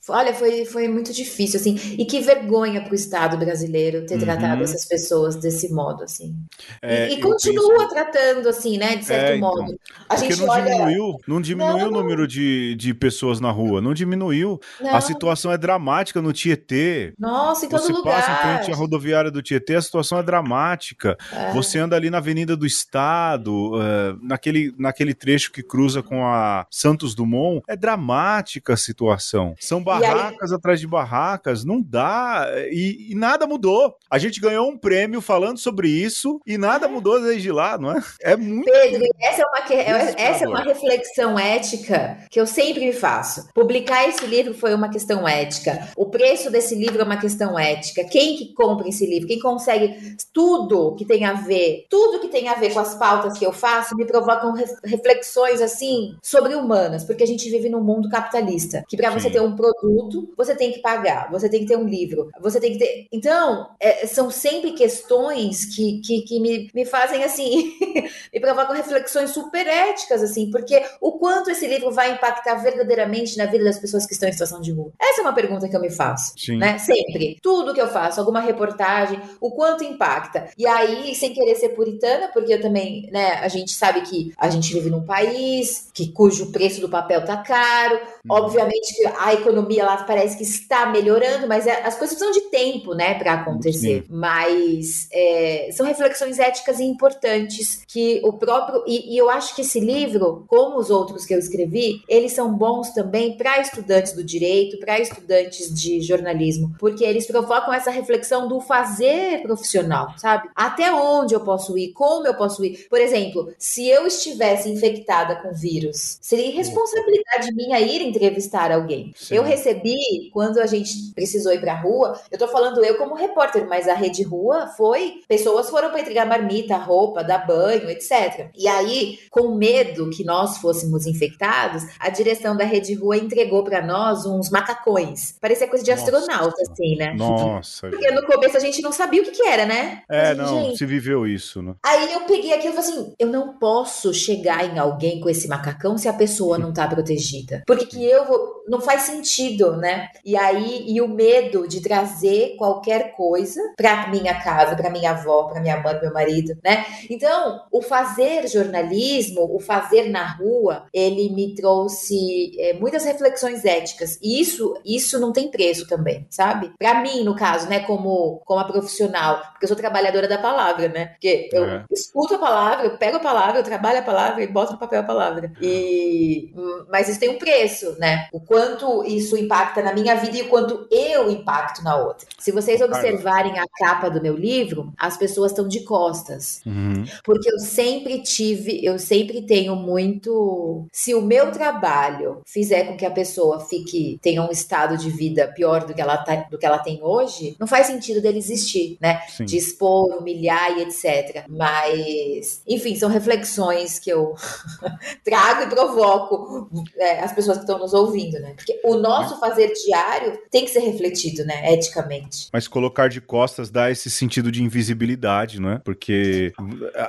olha, foi, foi muito difícil, assim. E que vergonha pro Estado brasileiro ter Uhum. tratado essas pessoas desse modo, assim. É, e e continua tratando, assim, né? De certo É, então. modo. A Porque gente não olha. diminuiu, não diminuiu Não, o número de, de pessoas na rua, não diminuiu. Não, A situação é dramática no Tietê. Nossa, em todo Você lugar. passa em frente à rodoviária do Tietê, a situação é dramática. É. Você anda ali na Avenida do Estado, eh, naquele, naquele trecho que cruza com a Santos Dumont, é dramática a situação. São aí- barracas atrás de barracas, não dá. E, e nada mudou. A gente ganhou um prêmio falando sobre isso e nada mudou desde lá, não é? É muito. Pedro, essa é, uma, que- essa é uma reflexão ética que eu sempre me faço. Publicar esse livro foi uma questão ética. O preço desse livro é uma questão ética. Quem que compra esse livro? Quem consegue tudo que tem a ver, tudo que tem a ver com as pautas que eu faço me provocam ref- reflexões assim sobre-humanas, porque a gente vive num mundo capitalista, que para você ter um produto, você tem que pagar, você tem que ter um livro, você tem que ter. Então, é, são sempre questões que, que, que me, me fazem assim me provocam reflexões super éticas, assim, porque o quanto esse livro vai impactar verdadeiramente na vida das pessoas que estão em situação de rua? Essa é uma pergunta que eu me faço, Sim. né? Sempre. Tudo que eu faço, alguma reportagem, o quanto impacta. E aí, sem querer ser puritana, porque eu também, né, a gente sabe que a gente vive num país que cujo preço do papel tá caro, Uhum. obviamente que a economia lá parece que está melhorando, mas é- as coisas precisam de tempo, né, para acontecer. Mas é, são reflexões éticas e importantes que o próprio e, e eu acho que esse livro, como os outros que eu escrevi, eles são bons também para estudantes do direito, para estudantes de jornalismo, porque eles provocam essa reflexão do fazer profissional, sabe? Até onde eu posso ir, como eu posso ir. Por exemplo, se eu estivesse infectada com vírus, seria irresponsabilidade minha ir entrevistar alguém. Sim. Eu recebi, quando a gente precisou ir pra rua, eu tô falando eu como repórter, mas a rede rua foi, pessoas foram para entregar marmita, roupa, dar banho, etc. E aí, com medo que nós fôssemos infectados, a direção da rede rua entregou pra nós uns macacões. Parecia coisa de Nossa. astronauta, assim, né? Nossa. Porque no começo a gente não sabia o que, que era, né? É, Mas, não, gente, se viveu isso, né? Aí eu peguei aquilo e falei assim: eu não posso chegar em alguém com esse macacão se a pessoa não tá protegida. Porque que eu vou. Não faz sentido, né? E aí, e o medo de trazer qualquer coisa pra minha casa, pra minha avó, pra minha mãe, meu marido, né? Então, o fazer jornalismo, o fazer na rua, ele me trouxe é, muitas reflexões éticas. E isso, isso não tem preço também, sabe? Pra mim, no caso, né, como, como a profissional, porque eu sou trabalhadora da palavra, né? Porque eu É. escuto a palavra, eu pego a palavra, eu trabalho a palavra e boto no papel a palavra. E, mas isso tem um preço, né? O quanto isso impacta na minha vida e o quanto eu impacto na outra. Se vocês observarem a capa do meu livro, as pessoas estão de costas. Uhum. Porque eu sempre tive, eu sempre tenho muito. Se o meu trabalho fizer com que a pessoa fique, tenha um estado de vida pior do que ela, tá, do que ela tem hoje, não faz sentido dele existir, né? Sim. De expor, humilhar e etc. Mas, enfim, são reflexões que eu trago e provoco é, as pessoas que estão nos ouvindo, né? Porque o nosso nosso fazer diário tem que ser refletido, né, eticamente. Mas colocar de costas dá esse sentido de invisibilidade, não é? Porque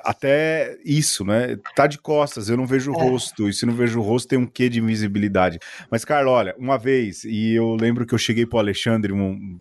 até isso, né? Tá de costas, eu não vejo o é. rosto, e se não vejo o rosto tem um quê de invisibilidade. Mas, Carla, olha, uma vez, e eu lembro que eu cheguei pro Alexandre, um,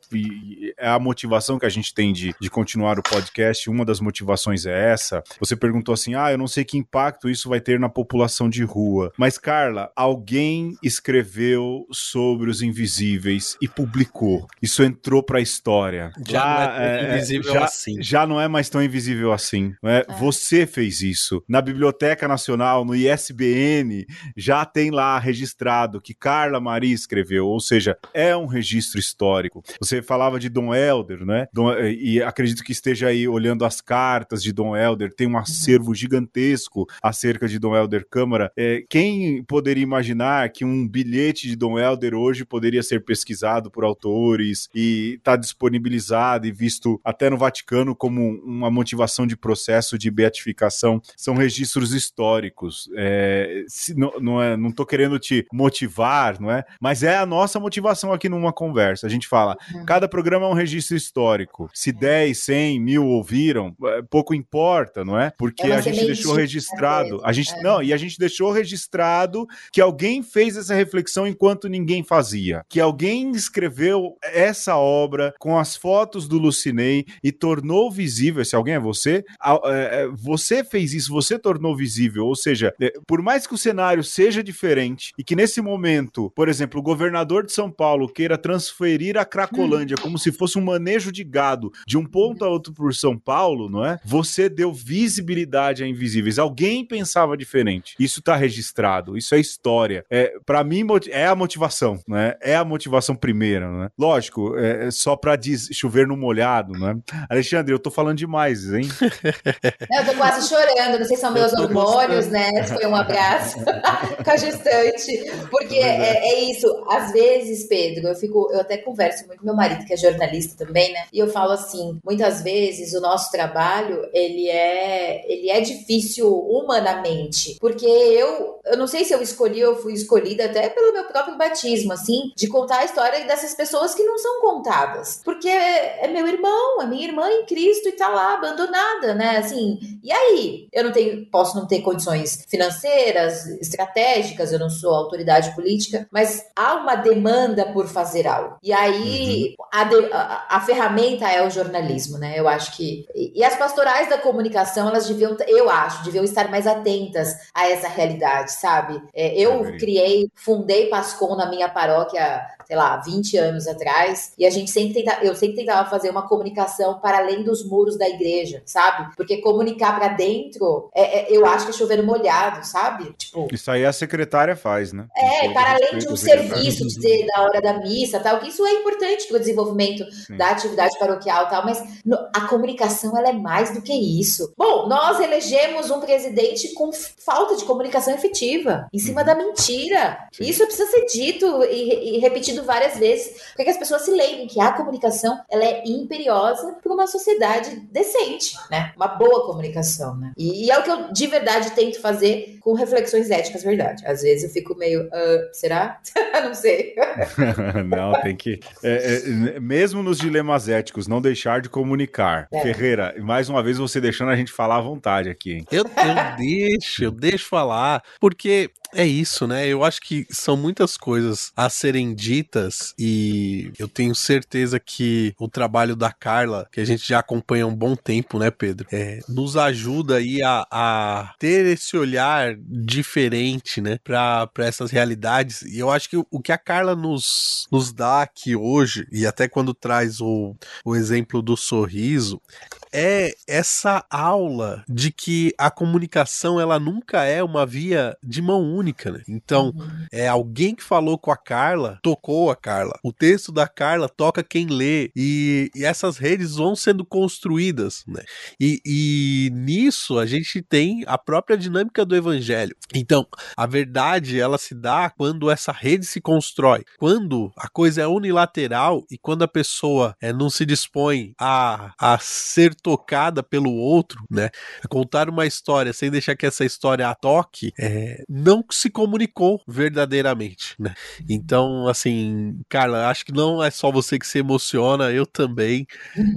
é a motivação que a gente tem de, de continuar o podcast, uma das motivações é essa. Você perguntou assim, ah, eu não sei que impacto isso vai ter na população de rua. Mas, Carla, alguém escreveu sobre os invisíveis e publicou. Isso entrou pra história. Já não é, é invisível já, assim. Já não é mais tão invisível assim. Né? É. Você fez isso. Na Biblioteca Nacional, no ISBN, já tem lá registrado que Carla Maria escreveu, ou seja, é um registro histórico. Você falava de Dom Helder, né? Dom, e acredito que esteja aí olhando as cartas de Dom Helder, tem um uhum. acervo gigantesco acerca de Dom Helder Câmara. É, quem poderia imaginar que um bilhete de Dom Helder hoje poderia ser pesquisado por autores e está disponibilizado e visto até no Vaticano como uma motivação de processo de beatificação? São registros históricos. É, se, não, não, é, não tô querendo te motivar, não é? Mas é a nossa motivação aqui numa conversa. A gente fala, uhum. cada programa é um registro histórico. Se 10, 100, mil ouviram, é, pouco importa, não é? Porque é a gente deixou registrado. A gente, é. Não, e a gente deixou registrado que alguém fez essa reflexão enquanto ninguém fazia. Que alguém escreveu essa obra com as fotos do Lucinei e tornou visível. Se alguém é você, é, você fez isso, você tornou visível. Ou seja, por mais que o cenário seja diferente e que nesse momento, por exemplo, o governador de São Paulo queira transferir a Cracolândia hum. como se fosse um manejo de gado de um ponto a outro por São Paulo, não é? Você deu visibilidade a invisíveis. Alguém pensava diferente. Isso está registrado, isso é história. É, para mim é a motivação, né? É a motivação primeira, né? Lógico, é, é só para chover no molhado, né? Alexandre, eu tô falando demais, hein? eu tô quase chorando, não sei se são meus hormônios, né? Foi um abraço com a gestante, porque é, é, isso. Às vezes, Pedro, eu fico, eu até converso muito com meu marido, que é jornalista também, né? E eu falo assim, muitas vezes o nosso trabalho, ele é, ele é difícil humanamente, porque eu, eu não sei se eu escolhi ou fui escolhida até pelo meu próprio batismo, assim, de contar a história dessas pessoas que não são contadas, porque é meu irmão, é minha irmã em Cristo e tá lá abandonada, né? Assim, e aí? Eu não tenho, posso não ter condições financeiras, estratégicas, eu não sou autoridade política, mas há uma demanda por fazer algo. E aí uhum. a, de, a, a, ferramenta é o jornalismo, né? Eu acho que. E, e as pastorais da comunicação, elas deviam, eu acho, deviam estar mais atentas a essa realidade, sabe? É, eu é criei, fundei Pascom na minha paróquia sei lá, 20 anos atrás, e a gente sempre tenta, eu sempre tentava fazer uma comunicação para além dos muros da igreja, sabe? Porque comunicar para dentro, é, é, eu acho que é chover molhado, sabe? Tipo, isso aí a secretária faz, né? É, para além de um serviço, de ser da hora da missa, tal, que isso é importante para o desenvolvimento Sim. da atividade paroquial, tal, mas no, a comunicação ela é mais do que isso. Bom, nós elegemos um presidente com falta de comunicação efetiva, em cima uhum. da mentira. Sim. Isso precisa ser dito e, e repetido repetido várias vezes, para que as pessoas se lembrem que a comunicação ela é imperiosa para uma sociedade decente, né? Uma boa comunicação, né? E, e, é o que eu de verdade tento fazer com reflexões éticas, verdade. Às vezes eu fico meio, uh, será? não sei. não, tem que. É, é, mesmo nos dilemas éticos, não deixar de comunicar. É. Ferreira, mais uma vez você deixando a gente falar à vontade aqui. Hein? Eu, eu deixo, eu deixo falar, porque é isso, né? Eu acho que são muitas coisas a serem ditas e eu tenho certeza que o trabalho da Carla, que a gente já acompanha há um bom tempo, né, Pedro? É, nos ajuda aí a, a, ter esse olhar diferente, né, para essas realidades. E eu acho que o, que a Carla nos, nos dá aqui hoje, e até quando traz o, o exemplo do sorriso, é essa aula de que a comunicação ela nunca é uma via de mão única, né? Então, uhum. é alguém que falou com a Carla, tocou a Carla. O texto da Carla toca quem lê e, e essas redes vão sendo construídas, né? E, e nisso a gente tem a própria dinâmica do evangelho. Então, a verdade ela se dá quando essa rede se constrói, quando a coisa é unilateral e quando a pessoa é, não se dispõe a, a ser tocada pelo outro, né? Contar uma história sem deixar que essa história a toque, é, não se comunicou verdadeiramente, né? Então, assim, Carla, acho que não é só você que se emociona, eu também.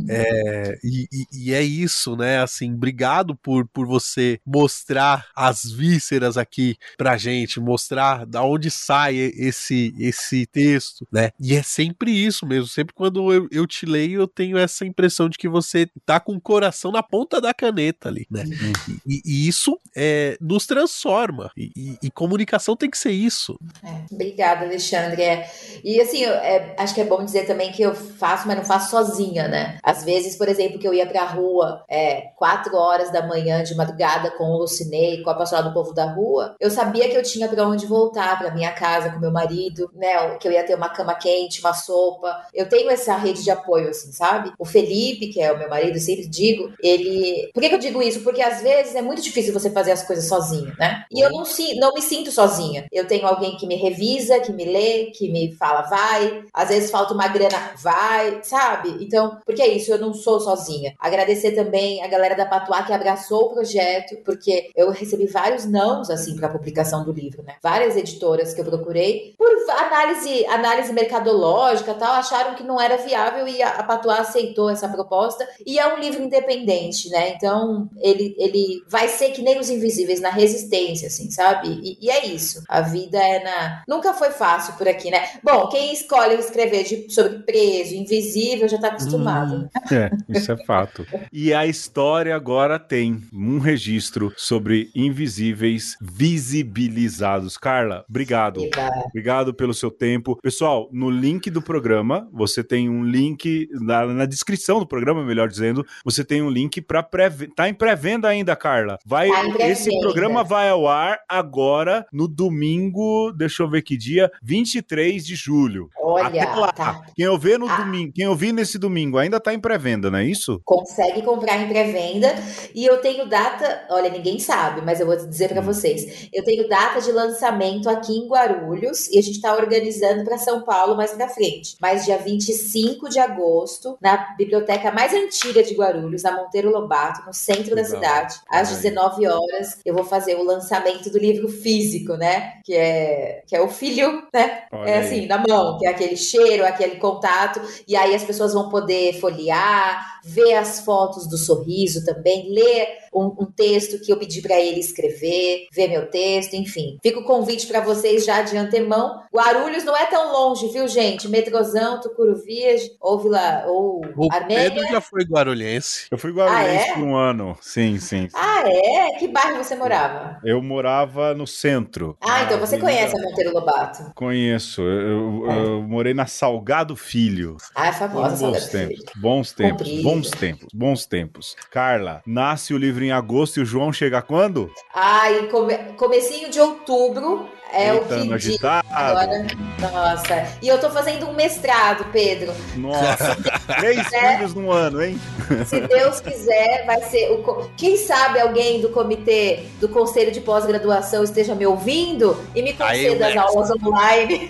É, e, e, é isso, né? Assim, obrigado por, por você mostrar as vísceras aqui pra gente, mostrar da onde sai esse, esse texto, né? E é sempre isso mesmo. Sempre quando eu, eu te leio, eu tenho essa impressão de que você tá com o coração na ponta da caneta ali, né? Uhum. E, e, isso é, nos transforma. E, e, e, comunicação tem que ser isso. É, obrigada, Alexandre. É, e assim, eu, é, acho que é bom dizer também que eu faço, mas não faço sozinha, né? Às vezes, por exemplo, que eu ia pra rua é, quatro horas da manhã de madrugada com o Lucinei, com a pastoral do povo da rua, eu sabia que eu tinha para onde voltar, para minha casa, com meu marido, né? Que eu ia ter uma cama quente, uma sopa. Eu tenho essa rede de apoio, assim, sabe? O Felipe, que é o meu marido, sempre digo, ele. Por que, que eu digo isso? Porque às vezes é muito difícil você fazer as coisas sozinho, né? E eu não, não me sinto sozinha. Eu tenho alguém que me revisa, que me lê, que me fala, vai. Às vezes falta uma grana, vai, sabe? Então, porque é isso, eu não sou sozinha. Agradecer também a galera da Patuá que abraçou o projeto, porque eu recebi vários nãos, assim, para publicação do livro, né? Várias editoras que eu procurei, por análise, análise mercadológica tal, acharam que não era viável e a, a Patuá aceitou essa proposta. E é um livro independente, né? Então, ele, ele vai ser que nem os invisíveis na resistência, assim, sabe? E, e é isso. A vida é na. Nunca foi fácil por aqui, né? Bom, quem escolhe escrever de, sobre preso, invisível, já tá acostumado. Hum, é, isso é fato. e a história agora tem um registro sobre invisíveis visibilizados. Carla, obrigado. Obrigada. Obrigado pelo seu tempo. Pessoal, no link do programa, você tem um link na, na descrição do programa, melhor dizendo, você tem um link para pré tá em pré-venda ainda, Carla. Vai tá esse programa vai ao ar agora no domingo, deixa eu ver que dia, 23 de julho. Olha, Até lá. Tá. Quem eu ver no ah. domingo, quem eu vi nesse domingo ainda tá em pré-venda, não é isso? Consegue comprar em pré-venda e eu tenho data, olha, ninguém sabe, mas eu vou dizer para hum. vocês. Eu tenho data de lançamento aqui em Guarulhos e a gente está organizando para São Paulo mais para frente. Mas dia 25 de agosto, na biblioteca mais antiga de Guarulhos, na Monteiro Lobato, no centro Legal. da cidade, às 19 horas, eu vou fazer o lançamento do livro físico, né? Que é que é o filho, né? Olha é assim, aí. na mão, que é aquele cheiro, aquele contato, e aí as pessoas vão poder folhear, ver as fotos do sorriso também, ler um, um texto que eu pedi para ele escrever, ver meu texto, enfim. Fica o convite para vocês já de antemão. Guarulhos não é tão longe, viu, gente? Metrozão, Tucuruvias, ou Vila, ou o Armênia. Pedro já foi guarulhense. Eu fui guarulhense ah, é? por um ano, sim, sim, sim. Ah, é? Que bairro você morava? Eu morava no centro. Ah, então você conhece a Monteiro Lobato? Conheço. Eu, eu, é. eu morei na Salgado Filho. Ah, é famosa Salgado tempos, Filho. Bons tempos, bons tempos, bons tempos. Carla, nasce o livro em agosto e o João chega quando? Em come... comecinho de outubro é o que diz agora. Nossa. E eu tô fazendo um mestrado, Pedro. Nossa. Três é, filhos no ano, hein? Se Deus quiser, vai ser o. Quem sabe alguém do comitê do Conselho de Pós-Graduação esteja me ouvindo e me conceda as aulas online.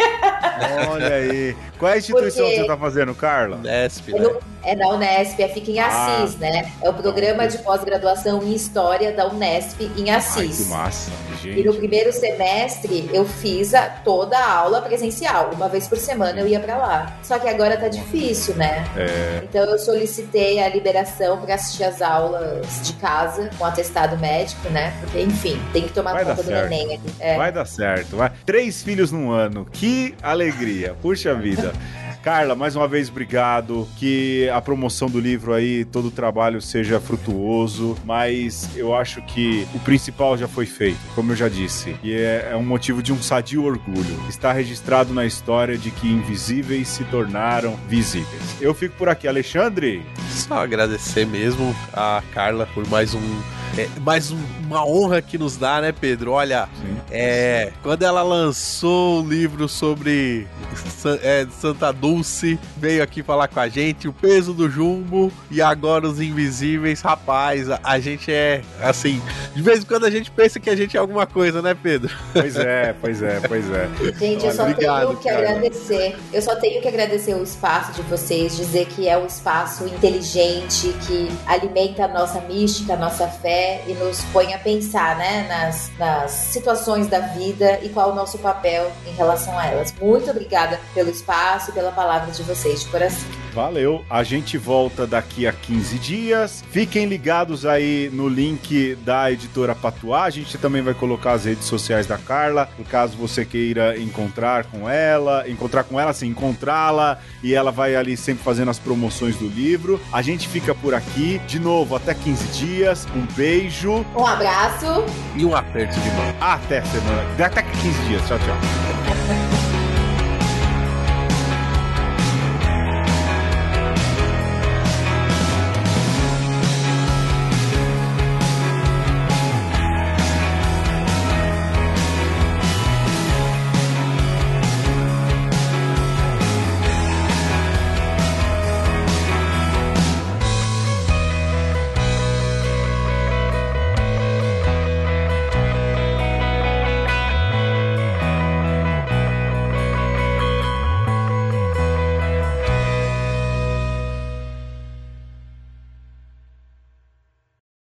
Olha aí. Qual é a instituição Porque... que você tá fazendo, Carla? Unesp, né? É da Unesp, é fica em ah. Assis, ah. né? É o programa de pós-graduação em História da Unesp em Assis. Ai, que massa, gente. E no primeiro semestre eu fiz a, toda a aula presencial. Uma vez por semana eu ia para lá. Só que agora tá difícil, né? É. Então eu solicitei a liberação para assistir as aulas de casa com atestado médico, né? Porque, enfim, tem que tomar vai conta do neném aqui. É. Vai dar certo. Vai. Três filhos num ano. Que alegria. Puxa vida. Carla, mais uma vez, obrigado. Que a promoção do livro aí, todo o trabalho seja frutuoso, mas eu acho que o principal já foi feito, como eu já disse. E é, é um motivo de um sadio orgulho. Está registrado na história de que invisíveis se tornaram visíveis. Eu fico por aqui, Alexandre. Só agradecer mesmo a Carla por mais um É, mas uma honra que nos dá, né, Pedro? Olha, Sim. é, quando ela lançou o um livro sobre é, Santa Dulce, veio aqui falar com a gente, o peso do jumbo e agora os invisíveis, rapaz, a, a gente é assim, de vez em quando a gente pensa que a gente é alguma coisa, né, Pedro? Pois é, pois é, pois é. Gente, eu só Obrigado, tenho que cara. agradecer. Eu só tenho que agradecer o espaço de vocês, dizer que é um espaço inteligente, que alimenta a nossa mística, a nossa fé e nos põe a pensar, né, nas, nas situações da vida e qual o nosso papel em relação a elas. Muito obrigada pelo espaço e pela palavra de vocês, de coração. Valeu. A gente volta daqui a 15 dias. Fiquem ligados aí no link da editora Patuá. A gente também vai colocar as redes sociais da Carla, no caso você queira encontrar com ela, encontrar com ela, sim, encontrá-la e ela vai ali sempre fazendo as promoções do livro. A gente fica por aqui. De novo, até 15 dias. Um beijo. Um abraço. E um aperto de mão. Até semana. Até 15 dias. Tchau, tchau.